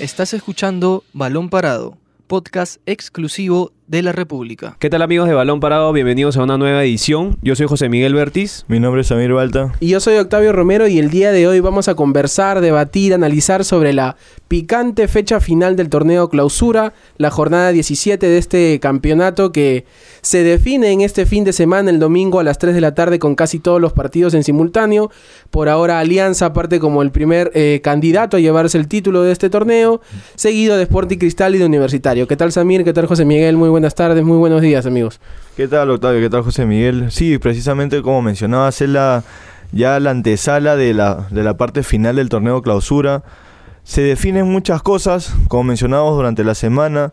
Estás escuchando Balón Parado, podcast exclusivo de la República. ¿Qué tal amigos de Balón Parado? Bienvenidos a una nueva edición. Yo soy José Miguel Bertis. Mi nombre es Samir Balta. Y yo soy Octavio Romero y el día de hoy vamos a conversar, debatir, analizar sobre la picante fecha final del torneo clausura, la jornada 17 de este campeonato que se define en este fin de semana, el domingo a las 3 de la tarde con casi todos los partidos en simultáneo. Por ahora Alianza parte como el primer eh, candidato a llevarse el título de este torneo, seguido de Sporting Cristal y de Universitario. ¿Qué tal Samir? ¿Qué tal José Miguel? Muy buenas tardes, muy buenos días amigos. ¿Qué tal Octavio? ¿Qué tal José Miguel? Sí, precisamente como mencionabas, es la, ya la antesala de la, de la parte final del torneo clausura. Se definen muchas cosas, como mencionábamos durante la semana.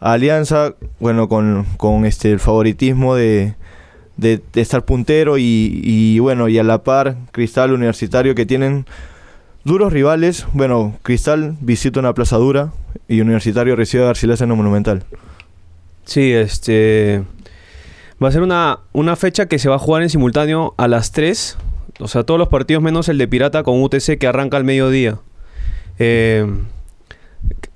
Alianza, bueno, con, con este, el favoritismo de, de, de estar puntero y, y, bueno, y a la par Cristal Universitario que tienen duros rivales. Bueno, Cristal visita una plaza dura y Universitario recibe a Garcilaso en el Monumental. Sí, este. Va a ser una, una fecha que se va a jugar en simultáneo a las 3. O sea, todos los partidos menos el de Pirata con UTC que arranca al mediodía. Eh,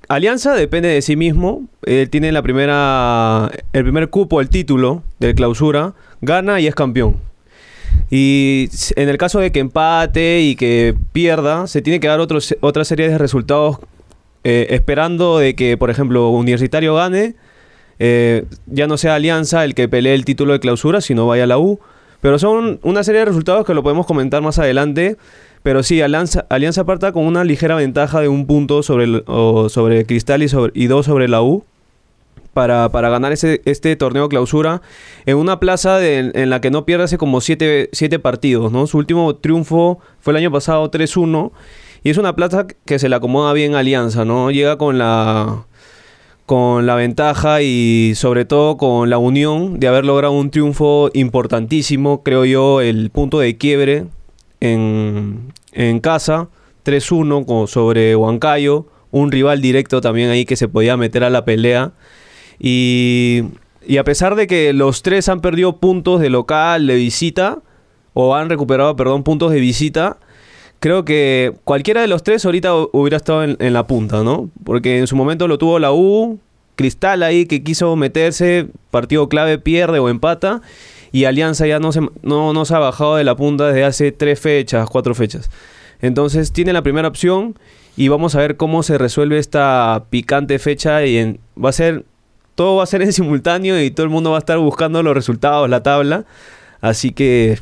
Alianza depende de sí mismo. Él tiene la primera, el primer cupo, el título de clausura. Gana y es campeón. Y en el caso de que empate y que pierda, se tiene que dar otra serie de resultados eh, esperando de que, por ejemplo, Universitario gane. Eh, ya no sea Alianza el que pelee el título de clausura, sino vaya la U. Pero son una serie de resultados que lo podemos comentar más adelante. Pero sí, Alianza, Alianza aparta con una ligera ventaja de un punto sobre, el, sobre Cristal y, sobre, y dos sobre la U. Para, para ganar ese, este torneo clausura en una plaza en la que no pierde hace como siete, siete partidos, ¿no? Su último triunfo fue el año pasado 3-1 y es una plaza que se le acomoda bien a Alianza, ¿no? Llega con la con la ventaja y sobre todo con la unión de haber logrado un triunfo importantísimo, creo yo, el punto de quiebre en, en casa, 3-1 sobre Huancayo, un rival directo también ahí que se podía meter a la pelea. Y, y, a pesar de que los tres han perdido puntos de local, de visita, o han recuperado, perdón, puntos de visita, creo que cualquiera de los tres ahorita hubiera estado en, la punta, ¿no? Porque en su momento lo tuvo la U, Cristal ahí que quiso meterse, partido clave pierde o empata, y Alianza ya no se, no, no se ha bajado de la punta desde hace tres fechas, cuatro fechas. Entonces tiene la primera opción y vamos a ver cómo se resuelve esta picante fecha y va a ser todo va a ser en simultáneo y todo el mundo va a estar buscando los resultados, la tabla. Así que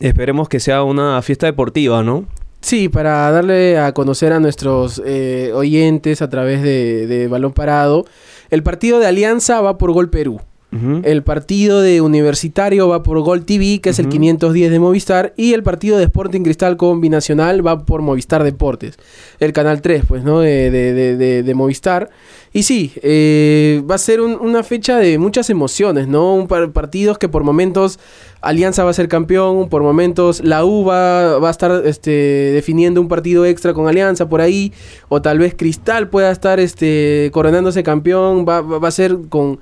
esperemos que sea una fiesta deportiva, ¿no? Sí, para darle a conocer a nuestros eh, oyentes a través de, de, Balón Parado, el partido de Alianza va por Gol Perú. Uh -huh. El partido de Universitario va por Gol TV, que es uh -huh. el 510 de Movistar. Y el partido de Sporting Cristal Combinacional va por Movistar Deportes. El canal 3, pues, ¿no? De, de, de, de Movistar. Y sí, eh, va a ser un, una fecha de muchas emociones, ¿no? Un par partidos que por momentos Alianza va a ser campeón, por momentos la U va, va a estar este, definiendo un partido extra con Alianza por ahí, o tal vez Cristal pueda estar este, coronándose campeón, va, va, va a ser con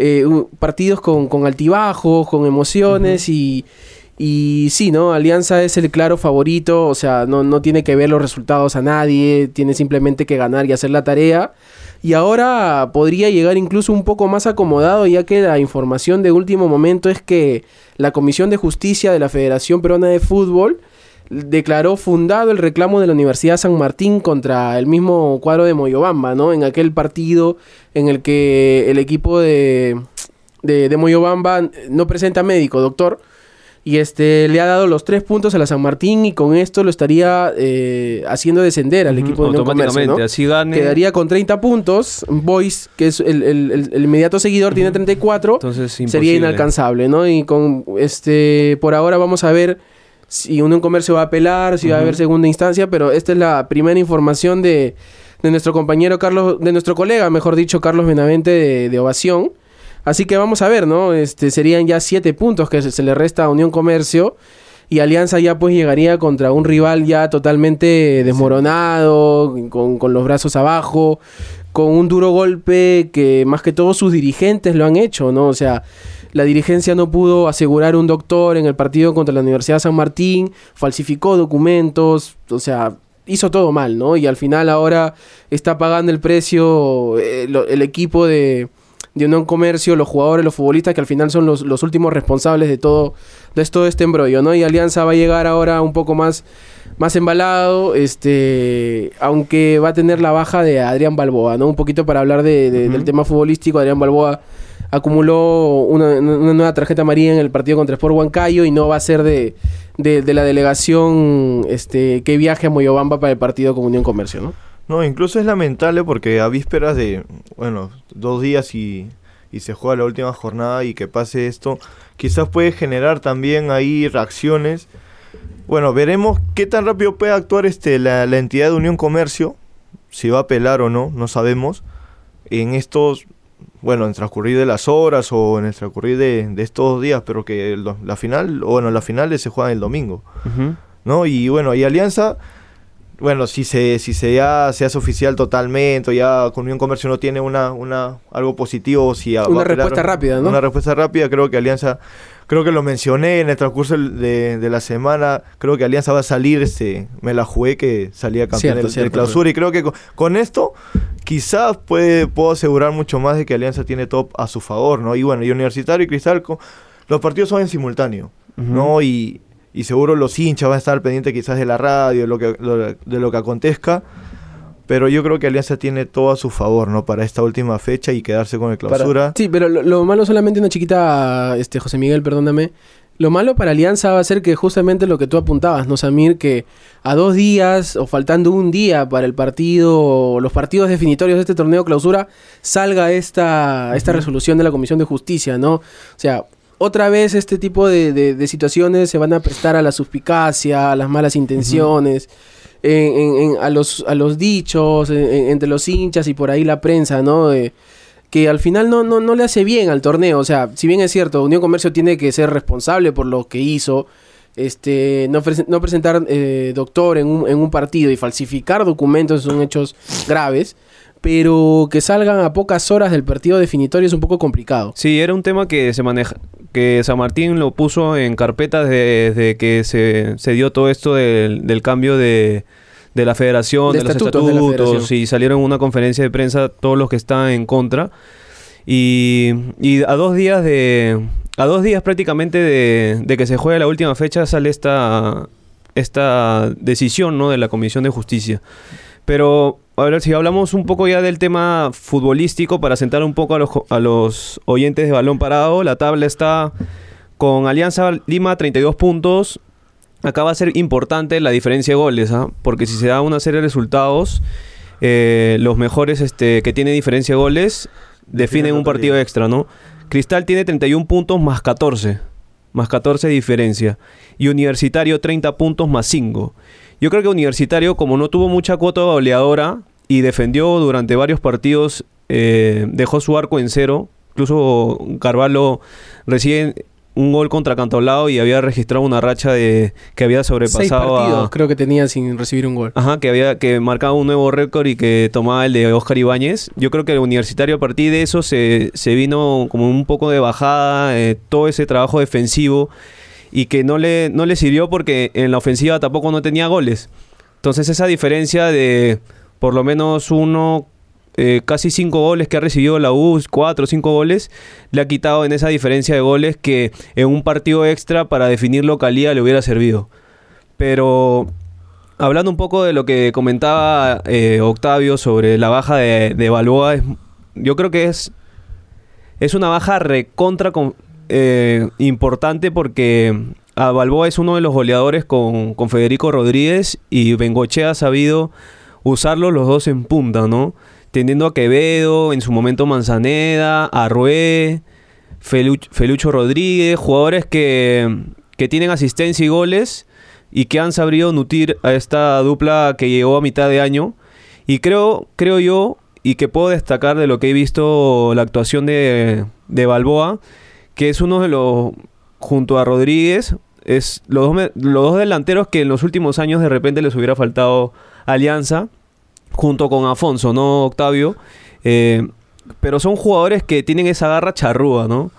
eh, partidos con, con, altibajos, con emociones uh -huh. y... Y sí, ¿no? Alianza es el claro favorito, o sea, no, no tiene que ver los resultados a nadie, tiene simplemente que ganar y hacer la tarea. Y ahora podría llegar incluso un poco más acomodado, ya que la información de último momento es que la Comisión de Justicia de la Federación Peruana de Fútbol declaró fundado el reclamo de la Universidad San Martín contra el mismo cuadro de Moyobamba, ¿no? En aquel partido en el que el equipo de, de, de Moyobamba no presenta médico, doctor y este le ha dado los tres puntos a la San Martín y con esto lo estaría eh, haciendo descender al equipo de Unión Comercio, ¿no? así gane. Quedaría con 30 puntos. Boys, que es el, el, el inmediato seguidor, uh -huh. tiene 34. Entonces sería inalcanzable, ¿no? Y con este por ahora vamos a ver si Unión Comercio va a apelar, si uh -huh. va a haber segunda instancia, pero esta es la primera información de, de nuestro compañero Carlos, de nuestro colega, mejor dicho, Carlos Benavente de, de Ovación Así que vamos a ver, ¿no? Este, serían ya siete puntos que se, se, le resta a Unión Comercio. Y Alianza ya pues llegaría contra un rival ya totalmente desmoronado, con, con, los brazos abajo, con un duro golpe que más que todo sus dirigentes lo han hecho, ¿no? O sea, la dirigencia no pudo asegurar un doctor en el partido contra la Universidad de San Martín, falsificó documentos, o sea, hizo todo mal, ¿no? Y al final ahora está pagando el precio eh, el equipo de, de Unión Comercio, los jugadores, los futbolistas, que al final son los, los últimos responsables de todo, de todo este embrollo, ¿no? Y Alianza va a llegar ahora un poco más, más embalado, este, aunque va a tener la baja de Adrián Balboa, ¿no? Un poquito para hablar de- de- del tema futbolístico, Adrián Balboa acumuló una, una nueva tarjeta amarilla en el partido contra Sport Huancayo y no va a ser de, de, de la delegación este, que viaje a Moyobamba para el partido con Unión Comercio, ¿no? No, incluso es lamentable porque a vísperas de, bueno, dos días y, y se juega la última jornada y que pase esto, quizás puede generar también ahí reacciones. Bueno, veremos qué tan rápido puede actuar este la, la entidad de Unión Comercio, si va a apelar o no, no sabemos, en estos, bueno, en transcurrir de las horas o en el transcurrir de, de estos dos días, pero que el la final, bueno, la final se juega el domingo. ¿no? Y bueno, y Alianza, bueno, si se, si se ya se hace oficial totalmente, o ya con Unión Comercio no tiene una, una algo positivo, si va a Una respuesta rápida, ¿no? Una respuesta rápida, creo que Alianza, creo que lo mencioné en el transcurso de, de la semana, creo que Alianza va a salir, este, me la jugué que salía campeón del- del clausura, y creo que con, con esto quizás puede, puedo asegurar mucho más de que Alianza tiene todo a su favor, ¿no? Y bueno, y Universitario y Cristal, co- los partidos son en simultáneo. ¿no? Y, y seguro los hinchas van a estar pendientes quizás de la radio, de lo que, de lo que acontezca. Pero yo creo que Alianza tiene todo a su favor, ¿no? Para esta última fecha y quedarse con el clausura. Sí, pero lo, lo malo solamente una chiquita, este José Miguel, perdóname. Lo malo para Alianza va a ser que justamente lo que tú apuntabas, ¿no, Samir? Que a dos días o faltando un día para el partido, los partidos definitorios de este torneo clausura, salga esta, esta resolución de la Comisión de Justicia, ¿no? O sea, otra vez este tipo de, de- de situaciones se van a prestar a la suspicacia, a las malas intenciones, en- en- en- a, los, a los dichos, en- en- entre los hinchas y por ahí la prensa, ¿no? De- que al final no, no, no le hace bien al torneo. O sea, si bien es cierto, Unión Comercio tiene que ser responsable por lo que hizo, este, no, no presentar eh, doctor en un, en un partido y falsificar documentos son hechos graves, pero que salgan a pocas horas del partido definitorio es un poco complicado. Sí, era un tema que se maneja, que San Martín lo puso en carpeta desde, desde que se, se dio todo esto del, del cambio de, de la federación, De de, los estatutos de federación. y salieron en una conferencia de prensa todos los que están en contra. Y, y a dos días de. A dos días prácticamente de, de que se juegue la última fecha sale esta, esta decisión ¿no? de la Comisión de Justicia. Pero, a ver, si hablamos un poco ya del tema futbolístico, para sentar un poco a los, a los oyentes de balón parado, la tabla está con Alianza Lima 32 puntos. Acá va a ser importante la diferencia de goles, ¿ah? porque si se da una serie de resultados, eh, los mejores este, que tienen diferencia de goles definen un partido extra, ¿no? Cristal tiene 31 puntos más 14. Más 14 de diferencia. Y Universitario 30 puntos más 5. Yo creo que Universitario, como no tuvo mucha cuota goleadora y defendió durante varios partidos, eh, dejó su arco en cero. Incluso Carvalho recibe un gol contra Cantolao y había registrado una racha de que había Seis sobrepasado partidos a, creo que tenía sin recibir un gol. Ajá, que había que marcaba un nuevo récord y que tomaba el de Oscar Ibáñez. Yo creo que el universitario a partir de eso se, se vino como un poco de bajada, eh, todo ese trabajo defensivo y que no le, no le sirvió porque en la ofensiva tampoco no tenía goles. Entonces esa diferencia de por lo menos uno, eh, casi cinco goles que ha recibido la U, cuatro o cinco goles, le ha quitado en esa diferencia de goles que en un partido extra para definir localía le hubiera servido. Pero hablando un poco de lo que comentaba eh, Octavio sobre la baja de, de Balboa, es- yo creo que es, es una baja recontra con- eh, importante porque a Balboa es uno de los goleadores con, con Federico Rodríguez y Bengochea ha sabido usarlos los dos en punta, ¿no? Teniendo a Quevedo, en su momento Manzaneda, Arrué, Feluch- Felucho Rodríguez, jugadores que, que tienen asistencia y goles y que han sabido nutrir a esta dupla que llegó a mitad de año. Y creo, creo yo, y que puedo destacar de lo que he visto la actuación de, de Balboa, que es uno de los, junto a Rodríguez, es los dos, los dos delanteros que en los últimos años de repente les hubiera faltado alianza, junto con Afonso, ¿no, Octavio? Eh, pero son jugadores que tienen esa garra charrúa, ¿no?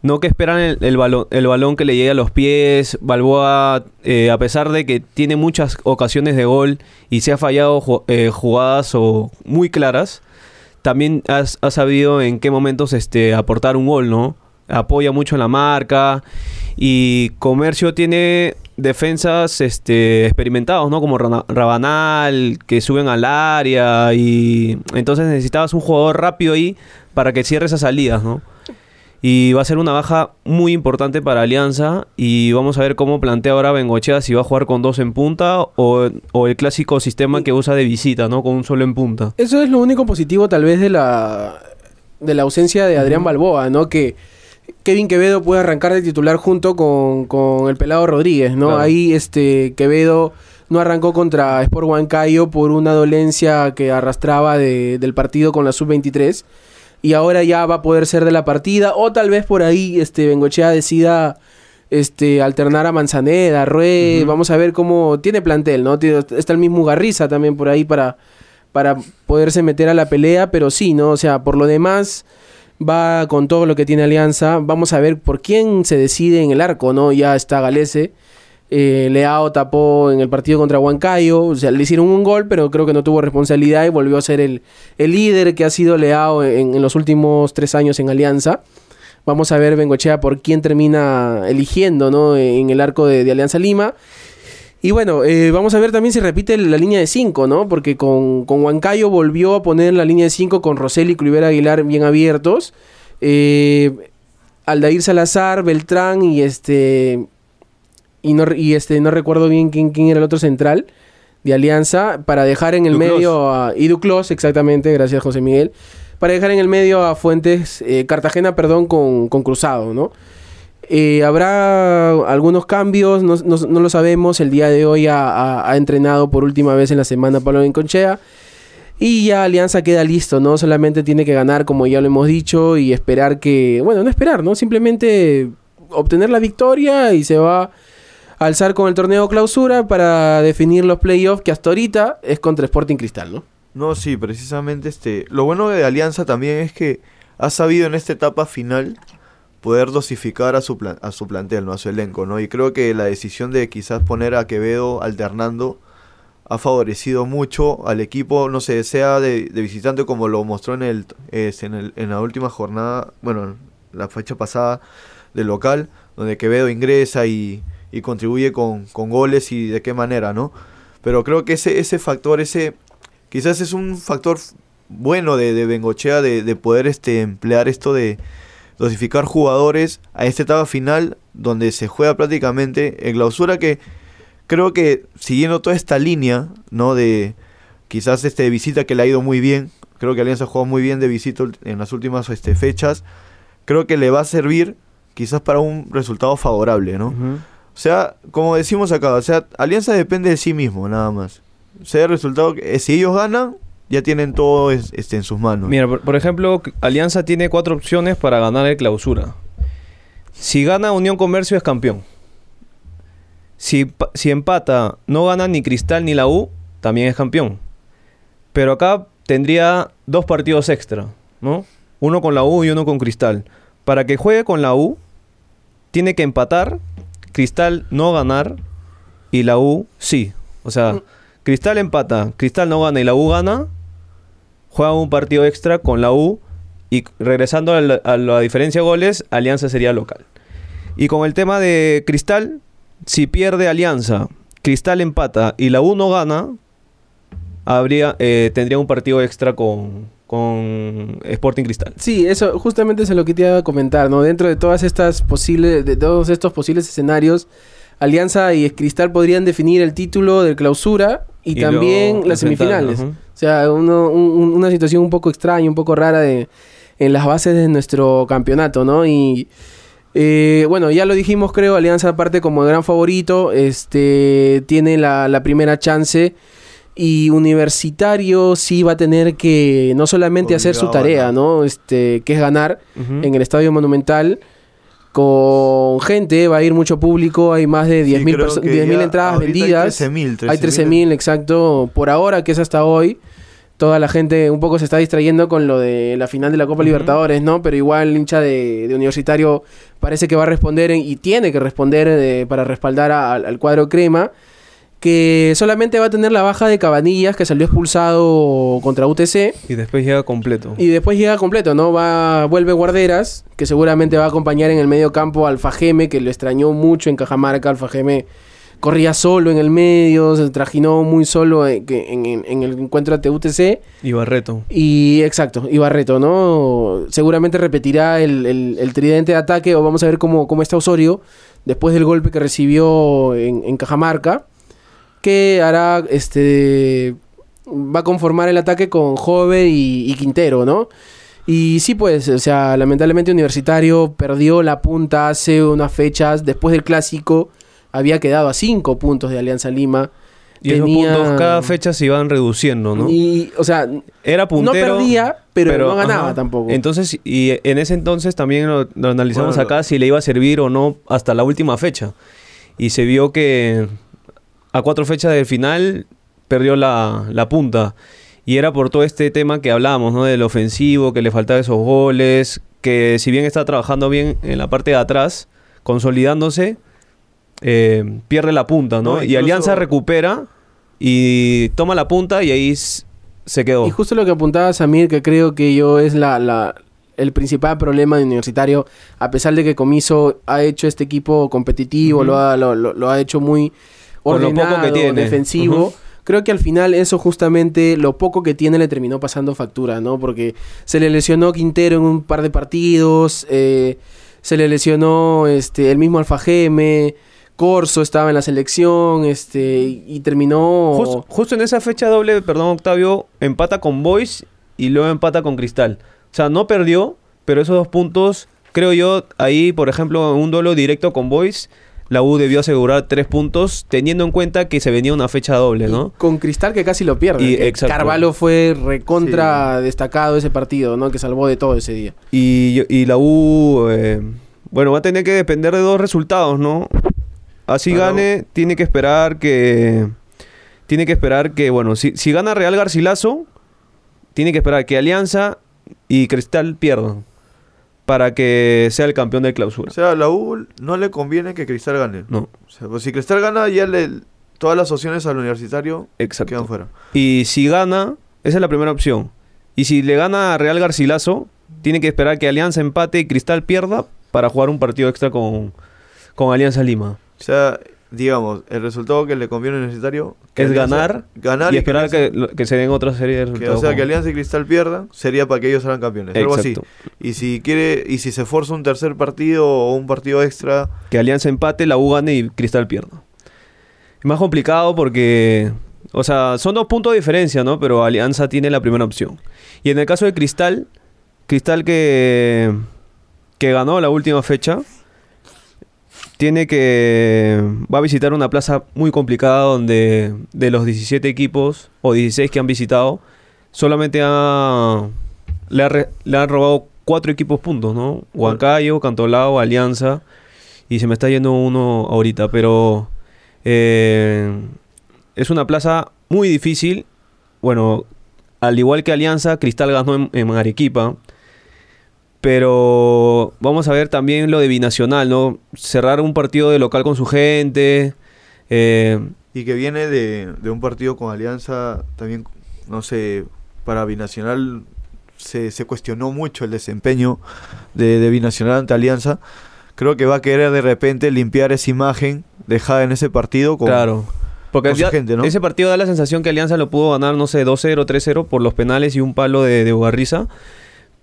no que esperan el, balón, el balón que le llegue a los pies. Balboa, eh, a pesar de que tiene muchas ocasiones de gol y se ha fallado eh, jugadas o muy claras, también has- ha sabido en qué momentos este, aportar un gol, ¿no? Apoya mucho en la marca y Comercio tiene defensas este, experimentados, ¿no? Como Rabanal, que suben al área y entonces necesitabas un jugador rápido ahí para que cierre esas salidas, ¿no? Y va a ser una baja muy importante para Alianza y vamos a ver cómo plantea ahora Bengochea si va a jugar con dos en punta o, o el clásico sistema que usa de visita, ¿no? Con un solo en punta. Eso es lo único positivo tal vez de la de la ausencia de Adrián Balboa, ¿no? Que Kevin Quevedo puede arrancar de titular junto con, con el pelado Rodríguez, ¿no? Claro. Ahí este Quevedo no arrancó contra Sport Huancayo por una dolencia que arrastraba de- del partido con la sub-23 y ahora ya va a poder ser de la partida o tal vez por ahí este Bengochea decida este alternar a Manzaneda, Rue, vamos a ver cómo tiene plantel, ¿no? Tiene- está el mismo Garriza también por ahí para para poderse meter a la pelea, pero sí, ¿no? O sea, por lo demás va con todo lo que tiene Alianza. Vamos a ver por quién se decide en el arco, ¿no? Ya está Galese. Eh, Leao tapó en el partido contra Huancayo. O sea, le hicieron un gol, pero creo que no tuvo responsabilidad y volvió a ser el, el líder que ha sido Leao en, los últimos tres años en Alianza. Vamos a ver Bengochea por quién termina eligiendo, ¿no? En el arco de, de Alianza Lima. Y bueno, eh, vamos a ver también si repite la línea de 5, ¿no? Porque con, con Huancayo volvió a poner la línea de 5 con Roseli y Cluivera Aguilar bien abiertos. Eh, Aldair Salazar, Beltrán y este. Y no, y este, no recuerdo bien quién, quién era el otro central de Alianza. Para dejar en el Duclos. medio a. Y Duclos, exactamente, gracias José Miguel. Para dejar en el medio a Fuentes, eh, Cartagena, perdón, con, con Cruzado, ¿no? Eh, habrá algunos cambios, no, no- no lo sabemos. El día de hoy ha, entrenado por última vez en la semana Pablo Benconchea. Y ya Alianza queda listo, ¿no? Solamente tiene que ganar, como ya lo hemos dicho, y esperar que. Bueno, no esperar, ¿no? Simplemente obtener la victoria y se va a alzar con el torneo clausura para definir los playoffs, que hasta ahorita es contra Sporting Cristal, ¿no? No, sí, precisamente este. Lo bueno de Alianza también es que ha sabido en esta etapa final poder dosificar a su, plan- a su plantel, ¿no? A su elenco, ¿no? Y creo que la decisión de quizás poner a Quevedo alternando ha favorecido mucho al equipo, no sé, sea de, visitante como lo mostró en, el, es, en, el- en la última jornada, bueno, la fecha pasada del local, donde Quevedo ingresa y, y contribuye con, con goles y de qué manera, ¿no? Pero creo que ese, ese factor, ese quizás es un factor bueno de, de Bengochea de, de poder este, emplear esto de dosificar jugadores a esta etapa final donde se juega prácticamente en clausura que creo que siguiendo toda esta línea, ¿no? De quizás este de visita que le ha ido muy bien, creo que Alianza jugó muy bien de visita en las últimas este, fechas, creo que le va a servir quizás para un resultado favorable, ¿no? O sea, como decimos acá, o sea, Alianza depende de sí mismo, nada más. O sea, el resultado, que- si ellos ganan, ya tienen todo es- este, en sus manos. Mira, por, por ejemplo, Alianza tiene cuatro opciones para ganar el clausura. Si gana Unión Comercio es campeón. Si, si empata, no gana ni Cristal ni la U, también es campeón. Pero acá tendría dos partidos extra, ¿no? Uno con la U y uno con Cristal. Para que juegue con la U, tiene que empatar, Cristal no ganar y la U sí. O sea, Cristal empata, Cristal no gana y la U gana, juega un partido extra con la U y regresando a la, a la diferencia de goles, Alianza sería local. Y con el tema de Cristal, si pierde Alianza, Cristal empata y la U no gana, habría, eh, tendría un partido extra con, con Sporting Cristal. Sí, eso justamente se lo que te iba a comentar, ¿no? Dentro de todas estas posibles, de todos estos posibles escenarios, Alianza y Cristal podrían definir el título de clausura y, Y también las semifinales. O sea, uno- un- un- una situación un poco extraña, un poco rara de, en las bases de nuestro campeonato, ¿no? Y eh, bueno, ya lo dijimos, creo, Alianza aparte como gran favorito, este tiene la, la primera chance. Y Universitario sí va a tener que no solamente hacer su tarea. ¿no? Este, que es ganar en el Estadio Monumental con gente, va a ir mucho público, hay más de 10.000 Sí, creo perso- que 10.000 ya entradas ahorita vendidas. Hay 13.000, Hay 13.000, exacto, por ahora, que es hasta hoy. toda la gente un poco se está distrayendo con lo de la final de la Copa Libertadores, ¿no? Pero igual el hincha de, de Universitario parece que va a responder en- y tiene que responder eh, para respaldar a- al- al cuadro crema, que solamente va a tener la baja de Cabanillas, que salió expulsado contra UTC. Y después llega completo. Y después llega completo, ¿no? Va, vuelve Guarderas, que seguramente va a acompañar en el medio campo a Alfajeme, que lo extrañó mucho en Cajamarca. Alfajeme corría solo en el medio, se trajinó muy solo en, en- en el encuentro ante UTC. Y Barreto. Y exacto, y Barreto, ¿no? Seguramente repetirá el, el- el tridente de ataque, o vamos a ver cómo, cómo está Osorio después del golpe que recibió en, en Cajamarca, que hará este. va a conformar el ataque con Jove y, y Quintero, ¿no? Y sí, pues, o sea, lamentablemente Universitario perdió la punta hace unas fechas, después del clásico, había quedado a cinco puntos de Alianza Lima. Y esos Tenía- puntos cada fecha se iban reduciendo, ¿no? Y, o sea, Era puntero. no perdía, pero, no ganaba ajá. tampoco. Entonces, y en ese entonces también lo, lo analizamos Bueno, acá si le iba a servir o no hasta la última fecha. Y se vio que a cuatro fechas del final perdió la, la punta. Y era por todo este tema que hablábamos, ¿no? Del ofensivo, que le faltaba esos goles, que si bien está trabajando bien en la parte de atrás, consolidándose, eh, pierde la punta, ¿no? No, Y Alianza recupera y toma la punta y ahí se quedó. Y justo lo que apuntaba Samir, que creo que yo es la, la- el principal problema de Universitario, a pesar de que Comiso ha hecho este equipo competitivo, lo, ha, lo, lo- lo ha hecho muy Con lo poco ordenado, que tiene. defensivo. Creo que al final eso justamente, lo poco que tiene le terminó pasando factura, ¿no? Porque se le lesionó Quintero en un par de partidos, eh, se le lesionó este, el mismo Alfa Geme, Corso estaba en la selección, este, y terminó... Justo, justo en esa fecha doble, perdón, Octavio, empata con Boys y luego empata con Cristal. O sea, no perdió, pero esos dos puntos, creo yo, ahí, por ejemplo, un duelo directo con Boys, la U debió asegurar tres puntos, teniendo en cuenta que se venía una fecha doble, ¿no? Y Con Cristal que casi lo pierde. Y-. Carvalho fue recontra destacado ese partido, ¿no? Que salvó de todo ese día. Y, y la U, eh, bueno, va a tener que depender de dos resultados, ¿no? Así gane, tiene que esperar que... Tiene que esperar que, bueno, si, si gana Real Garcilaso, tiene que esperar que Alianza y Cristal pierdan para que sea el campeón de clausura. O sea, a la U no le conviene que Cristal gane. No, O sea, pues si Cristal gana, ya le, todas las opciones al universitario exacto. quedan fuera. Y si gana, esa es la primera opción. Y si le gana a Real Garcilaso, tiene que esperar que Alianza empate y Cristal pierda para jugar un partido extra con, con Alianza Lima. O sea, digamos, el resultado que le conviene que Es Alianza- ganar ganar y esperar que, que se den otra serie de que- resultados. o sea, que Alianza y Cristal pierdan, sería para que ellos salgan campeones. Algo así. Exacto. Y si quiere, y si se forza un tercer partido o un partido extra, Que Alianza empate, la U gane y Cristal pierda. Es más complicado porque, o sea, son dos puntos de diferencia, ¿no? Pero Alianza tiene la primera opción. Y en el caso de Cristal, Cristal que, que ganó la última fecha, tiene que, va a visitar una plaza muy complicada donde de los 17 equipos o 16 que han visitado, solamente ha, le, ha re- le han robado cuatro equipos puntos, ¿no? Huancayo, Cantolao, Alianza y se me está yendo uno ahorita, pero eh, es una plaza muy difícil. Bueno, al igual que Alianza, Cristal ganó en, en Arequipa. Pero vamos a ver también lo de Binacional, ¿no? Cerrar un partido de local con su gente. eh, y que viene de, de un partido con Alianza, también, no sé, para Binacional se, se cuestionó mucho el desempeño de, de Binacional ante Alianza. Creo que va a querer de repente limpiar esa imagen dejada en ese partido con, claro. Porque ya- gente, ¿no? ese partido da la sensación que Alianza lo pudo ganar, no sé, 2-0, 3-0 por los penales y un palo de, de Ugarriza.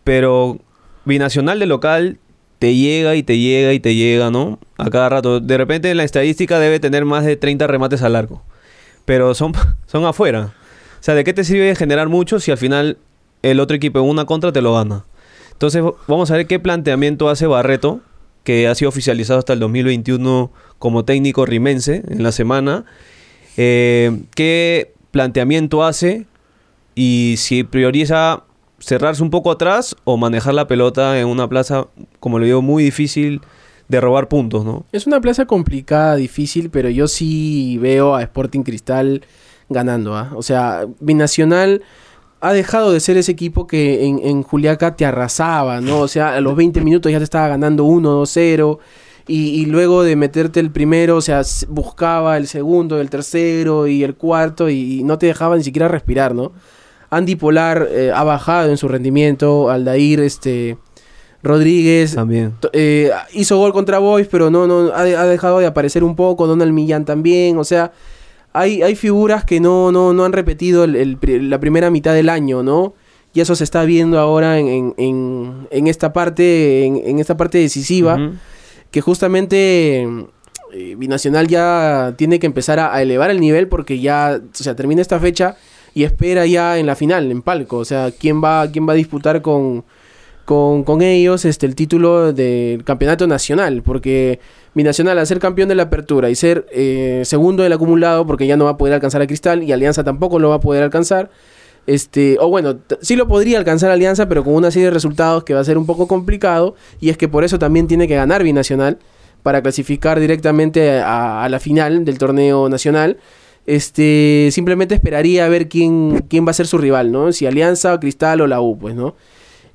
Pero Binacional de local te llega y te llega y te llega, ¿no? A cada rato. De repente en la estadística debe tener más de 30 remates al arco. Pero son, son afuera. O sea, ¿de qué te sirve generar mucho si al final el otro equipo en una contra te lo gana? Entonces vamos a ver qué planteamiento hace Barreto, que ha sido oficializado hasta el 2021 como técnico rimense en la semana. Eh, ¿Qué planteamiento hace? Y si prioriza cerrarse un poco atrás o manejar la pelota en una plaza, como le digo, muy difícil de robar puntos, ¿no? Es una plaza complicada, difícil, pero yo sí veo a Sporting Cristal ganando. ¿ah? O sea, Binacional ha dejado de ser ese equipo que en, en Juliaca te arrasaba, ¿no? O sea, a los 20 minutos ya te estaba ganando 1-2-0. Y, y luego de meterte el primero, o sea, buscaba el segundo, el tercero y el cuarto y, y no te dejaba ni siquiera respirar, ¿no? Andy Polar eh, ha bajado en su rendimiento, Aldair este, Rodríguez También. eh, hizo gol contra Boys, pero no, no ha, ha dejado de aparecer un poco, Donald Millán también, o sea, hay, hay figuras que no, no, no han repetido el- el pri- la primera mitad del año, ¿no? Y eso se está viendo ahora en, en- en- en esta parte, en, en esta parte decisiva que justamente eh, Binacional ya tiene que empezar a, a elevar el nivel porque ya, o sea, termina esta fecha y espera ya en la final, en palco. O sea, quién va, quién va a disputar con, con, con ellos este, el título del campeonato nacional. Porque Binacional, al ser campeón de la apertura y ser eh, segundo del acumulado, porque ya no va a poder alcanzar a Cristal y Alianza tampoco lo va a poder alcanzar. Este, o bueno, sí lo podría alcanzar Alianza, pero con una serie de resultados que va a ser un poco complicado. Y es que por eso también tiene que ganar Binacional para clasificar directamente a la final del torneo nacional. Este, simplemente esperaría a ver quién, quién va a ser su rival, ¿no? Si Alianza, Cristal o la U, pues, ¿no?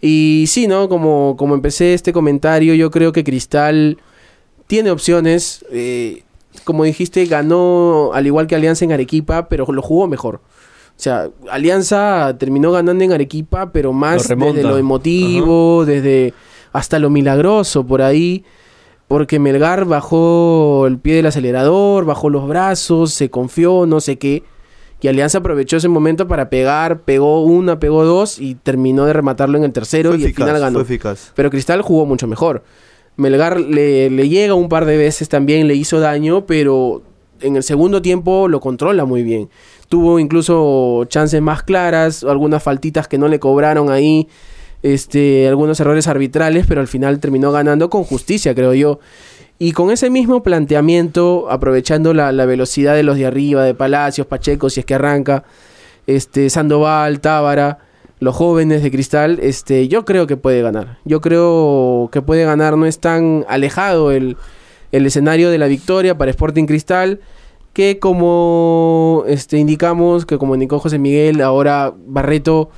Y sí, ¿no? Como, como empecé este comentario, yo creo que Cristal tiene opciones. eh, como dijiste, ganó al igual que Alianza en Arequipa, pero lo jugó mejor. O sea, Alianza terminó ganando en Arequipa, pero más desde lo emotivo, desde hasta lo milagroso por ahí. Porque Melgar bajó el pie del acelerador, bajó los brazos, se confió, no sé qué. Y Alianza aprovechó ese momento para pegar, pegó una, pegó dos y terminó de rematarlo en el tercero Fue y al final ganó. fue eficaz. Pero Cristal jugó mucho mejor. Melgar le, le llega un par de veces también, le hizo daño, pero en el segundo tiempo lo controla muy bien. Tuvo incluso chances más claras, algunas faltitas que no le cobraron ahí, este, algunos errores arbitrales, pero al final terminó ganando con justicia, creo yo. Y con ese mismo planteamiento, aprovechando la, la velocidad de los de arriba, de Palacios, Pacheco, si es que arranca, este, Sandoval, Tábara, los jóvenes de Cristal, este, yo creo que puede ganar. Yo creo que puede ganar, no es tan alejado el, el escenario de la victoria para Sporting Cristal, que como este, indicamos, que como indicó José Miguel, ahora Barreto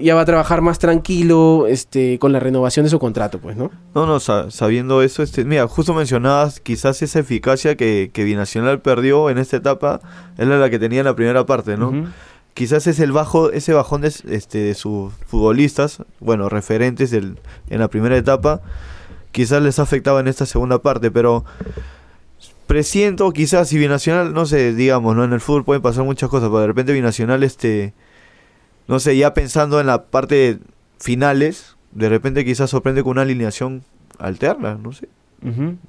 ya va a trabajar más tranquilo este, con la renovación de su contrato, pues, ¿no? No, no, sa- sabiendo eso, este, mira, justo mencionabas quizás esa eficacia que, que Binacional perdió en esta etapa, era la que tenía en la primera parte, ¿no? Quizás es el bajo, ese bajón de, este, de sus futbolistas, bueno, referentes del, en la primera etapa, quizás les ha afectado en esta segunda parte, pero presiento quizás si Binacional, no sé, digamos, ¿no? En el fútbol pueden pasar muchas cosas, pero de repente Binacional, este, no sé, ya pensando en la parte finales, de repente quizás sorprende con una alineación alterna, no sé.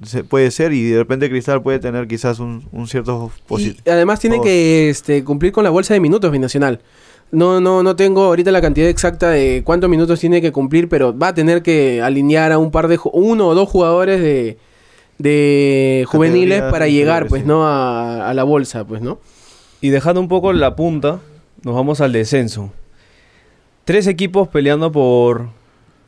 Se- puede ser y de repente Cristal puede tener quizás un, un cierto positivo. además tiene favor. que este, cumplir con la bolsa de minutos binacional. No, no, no tengo ahorita la cantidad exacta de cuántos minutos tiene que cumplir, pero va a tener que alinear a un par de uno o dos jugadores de, de juveniles para llegar, pues, sí. ¿no? A, a la bolsa, pues, ¿no? Y dejando un poco la punta, nos vamos al descenso. Tres equipos peleando por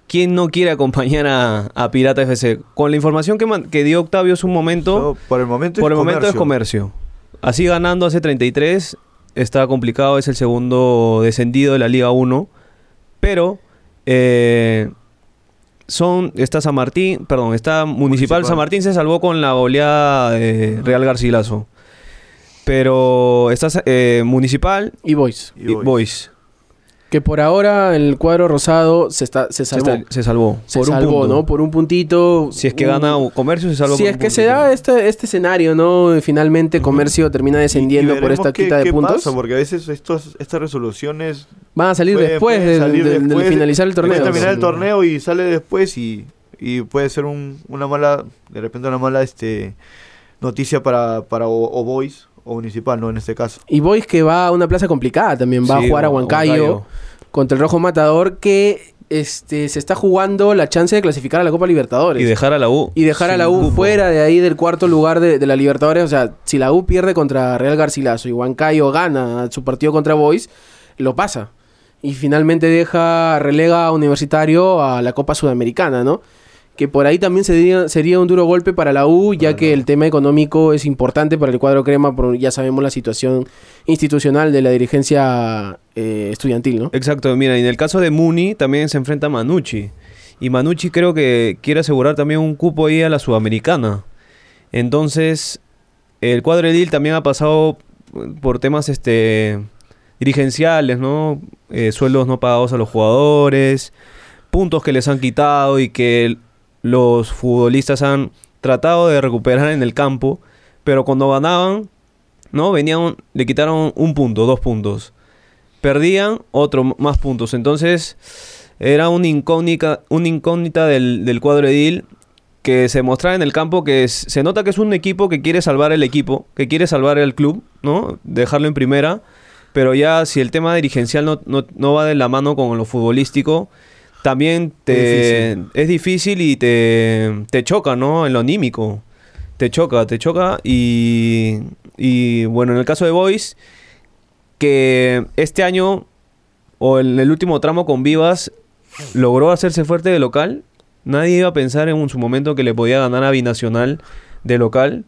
quién no quiere acompañar a, a Pirata FC. Con la información que, man- que dio Octavio hace un momento, No, por el momento por es el momento es comercio. comercio. Así ganando hace 33, está complicado, es el segundo descendido de la Liga 1. Pero eh, son, está San Martín, perdón, está Municipal. Municipal. San Martín se salvó con la goleada de Real Garcilaso. Pero está eh, Municipal Y Boys. Y y Boys. Boys. Que por ahora el cuadro rosado se, está, se Se, salvó. está- se salvó. se por un salvó, punto. ¿no? Por un puntito. Si es que un- gana Comercio, se salva Si por es un que se da este, este escenario, ¿no? Finalmente Comercio termina descendiendo Y- y por esta qué- quita de qué puntos. pasa, porque a veces estos, estas resoluciones Van a salir pueden- después pueden de, salir de- de después, finalizar el torneo. terminar el torneo y sale después y, y puede ser un- una mala, de repente una mala este noticia para, para o, o Boys o Municipal, ¿no? En este caso. Y Boys que va a una plaza complicada también. Va Sí, a jugar a Huancayo, Huancayo. contra el Rojo Matador que este, se está jugando la chance de clasificar a la Copa Libertadores. Y dejar a la U. Y dejar a la U cupo. fuera de ahí del cuarto lugar de, de la Libertadores. O sea, si la U pierde contra Real Garcilaso y Huancayo gana su partido contra Boys, lo pasa. Y finalmente deja, relega a Universitario a la Copa Sudamericana, ¿no? Que por ahí también sería, sería un duro golpe para la U, ya que el tema económico es importante para el cuadro crema, por, ya sabemos la situación institucional de la dirigencia eh, estudiantil, ¿no? Exacto, mira, y en el caso de Muni también se enfrenta a Manucci. Y Manucci creo que quiere asegurar también un cupo ahí a la Sudamericana. Entonces, el cuadro edil también ha pasado por temas este dirigenciales, ¿no? Eh, sueldos no pagados a los jugadores, puntos que les han quitado y que los futbolistas han tratado de recuperar en el campo, pero cuando ganaban, ¿no? Venían, le quitaron un punto, dos puntos. Perdían otro más puntos. Entonces, era una incógnita, una incógnita del, del cuadro edil que se mostraba en el campo que se nota que es un equipo que quiere salvar el equipo, que quiere salvar el club, ¿no? Dejarlo en primera. Pero ya si el tema dirigencial no, no, no va de la mano con lo futbolístico, también te, es, difícil. y te, te choca, ¿no? En lo anímico. Te choca, te choca. Y, y bueno, en el caso de Boys, que este año, o en el último tramo con Vivas, logró hacerse fuerte de local. Nadie iba a pensar en su momento que le podía ganar a Binacional de local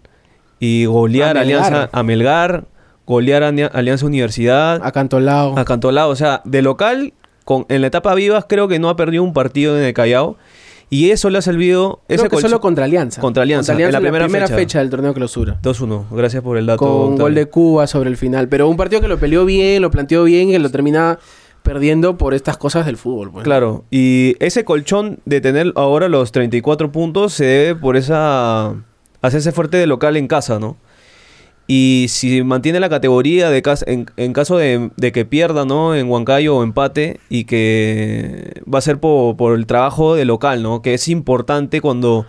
y golear a Alianza a Melgar, golear a Alianza Universidad. A Cantolao. A Cantolao. O sea, de local con, en la etapa vivas creo que no ha perdido un partido en el Callao. Y eso le ha servido... Creo que solo contra Alianza. Contra Alianza, en la primera, fecha. del torneo clausura. 2-1, gracias por el dato. Con gol de Cuba sobre el final. Pero un partido que lo peleó bien, lo planteó bien, que lo termina perdiendo por estas cosas del fútbol. Pues. Claro, y ese colchón de tener ahora los 34 puntos se debe por esa... hacerse fuerte de local en casa, ¿no? Y si mantiene la categoría de en, en caso de, que pierda, ¿no? En Huancayo o empate y que va a ser por, el trabajo de local, ¿no? Que es importante cuando,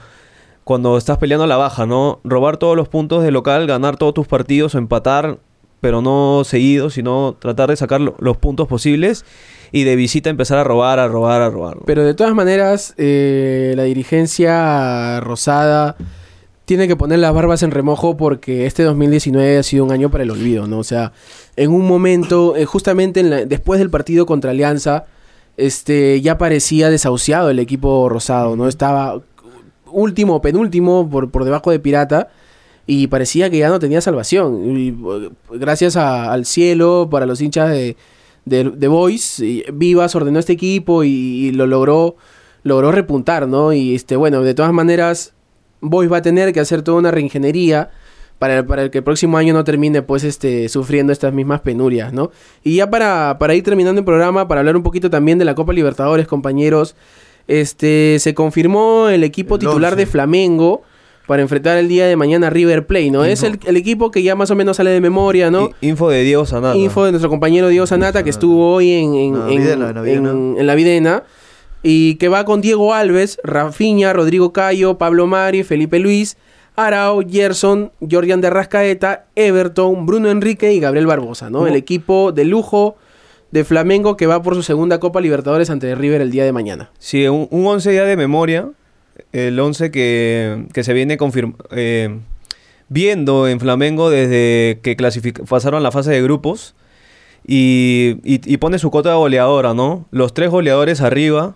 cuando estás peleando a la baja, ¿no? Robar todos los puntos de local, ganar todos tus partidos o empatar, pero no seguidos, sino tratar de sacar los puntos posibles y de visita empezar a robar, a robar, a robar. Pero de todas maneras, eh, la dirigencia rosada tiene que poner las barbas en remojo porque este 2019 ha sido un año para el olvido, ¿no? O sea, en un momento, eh, justamente después del partido contra Alianza, este, ya parecía desahuciado el equipo rosado, ¿no? Estaba último, penúltimo, por, por debajo de Pirata, y parecía que ya no tenía salvación. Y, eh, gracias al cielo, para los hinchas de, de, Boys, Vivas ordenó este equipo y, y, lo logró, logró repuntar, ¿no? Y este, bueno, de todas maneras Boys va a tener que hacer toda una reingeniería para, para que el próximo año no termine pues este sufriendo estas mismas penurias, ¿no? Y ya para, para ir terminando el programa, para hablar un poquito también de la Copa Libertadores, compañeros, este se confirmó el equipo titular de Flamengo para enfrentar el día de mañana River Plate, ¿no? Es el, equipo que ya más o menos sale de memoria, ¿no? Info de Diego Sanata. Info de nuestro compañero Diego Sanata, que estuvo hoy en, en, en la Videna y que va con Diego Alves, Rafinha, Rodrigo Cayo, Pablo Mari, Felipe Luis, Arao, Gerson, Jordian de Rascaeta, Everton, Bruno Enrique y Gabriel Barbosa, ¿no? El equipo de lujo de Flamengo que va por su segunda Copa Libertadores ante River el día de mañana. Sí, un, un once ya de memoria, el once que, se viene eh, viendo en Flamengo desde que pasaron la fase de grupos y, y, pone su cota goleadora, ¿no? Los tres goleadores arriba,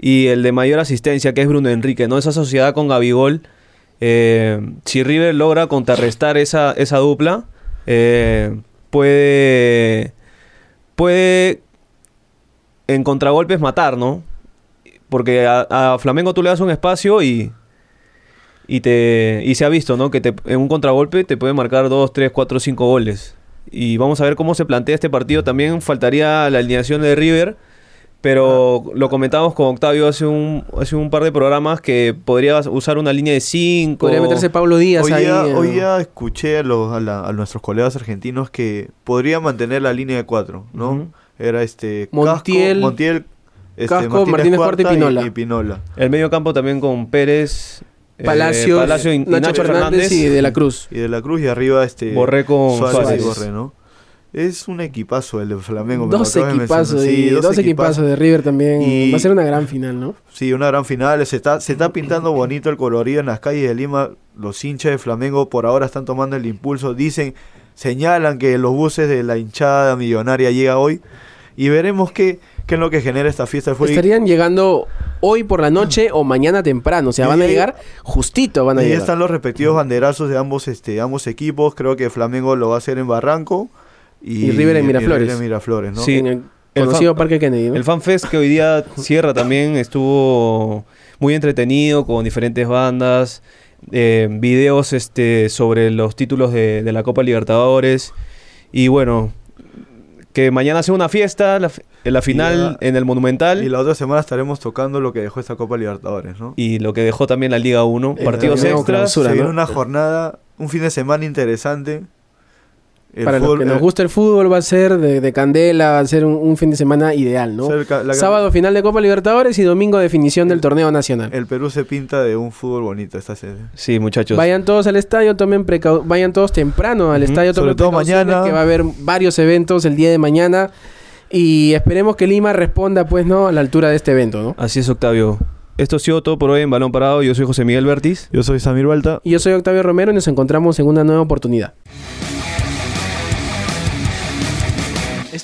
y el de mayor asistencia, que es Bruno Enrique, ¿no? Esa sociedad con Gabigol. Eh, si River logra contrarrestar esa, esa dupla, eh, puede, puede en contragolpes matar, ¿no? Porque a, Flamengo tú le das un espacio y, y, te, y se ha visto, ¿no? Que en un contragolpe te puede marcar 2, 3, 4, 5 goles. Y vamos a ver cómo se plantea este partido. También faltaría la alineación de River pero lo comentamos con Octavio hace un, hace un par de programas que podría usar una línea de 5. Podría meterse Pablo Díaz hoy ahí. Ya, hoy ya escuché a, los, a, nuestros colegas argentinos que podría mantener la línea de 4, ¿no? Era este Montiel, Casco, Montiel este, Casco, Martínez, Cuarta y Pinola. El medio campo también con Pérez. Eh, Palacio, y, Nacho, Fernández, y De la Cruz. Y De la Cruz y arriba este... Borré con Suárez. Borré, ¿no? Es un equipazo el de Flamengo. Dos equipazos, sí, dos, equipazos de River también. Va a ser una gran final, ¿no? Sí, una gran final. Se está, se está pintando bonito el colorido en las calles de Lima. Los hinchas de Flamengo por ahora están tomando el impulso. Dicen, señalan que los buses de la hinchada millonaria llega hoy. Y veremos qué, qué es lo que genera esta fiesta Estarían llegando hoy por la noche o mañana temprano. O sea, van a llegar justito. Van a y llegar. están los respectivos banderazos de ambos, este, ambos equipos. Creo que Flamengo lo va a hacer en Barranco Y River en Miraflores. River en Miraflores, ¿no? Sí. En el El conocido fan- Parque Kennedy. ¿no? El FanFest que hoy día cierra también estuvo muy entretenido con diferentes bandas, eh, videos este, sobre los títulos de, de la Copa Libertadores y bueno, que mañana sea una fiesta, la, la final en el Monumental Y y, la otra semana estaremos tocando lo que dejó esta Copa Libertadores, ¿no? lo que dejó también la Liga 1, El partidos extras. clausura. Se viene ¿no? una jornada, un fin de semana interesante. El Para los fútbol- que nos eh, gusta el fútbol va a ser de, de candela, va a ser un, un fin de semana ideal, ¿no? cerca- la- Sábado final de Copa Libertadores y domingo definición del torneo nacional. El Perú se pinta de un fútbol bonito esta serie. Sí, muchachos. Vayan todos al estadio, tomen precau- vayan todos temprano al estadio, tomen Sobre todo mañana. que va a haber varios eventos el día de mañana y esperemos que Lima responda pues no a la altura de este evento, ¿no? Así es, Octavio. Esto ha sido todo por hoy en Balón Parado. Yo soy José Miguel Bertis. Yo soy Samir Balta. Y yo soy Octavio Romero y nos encontramos en una nueva oportunidad.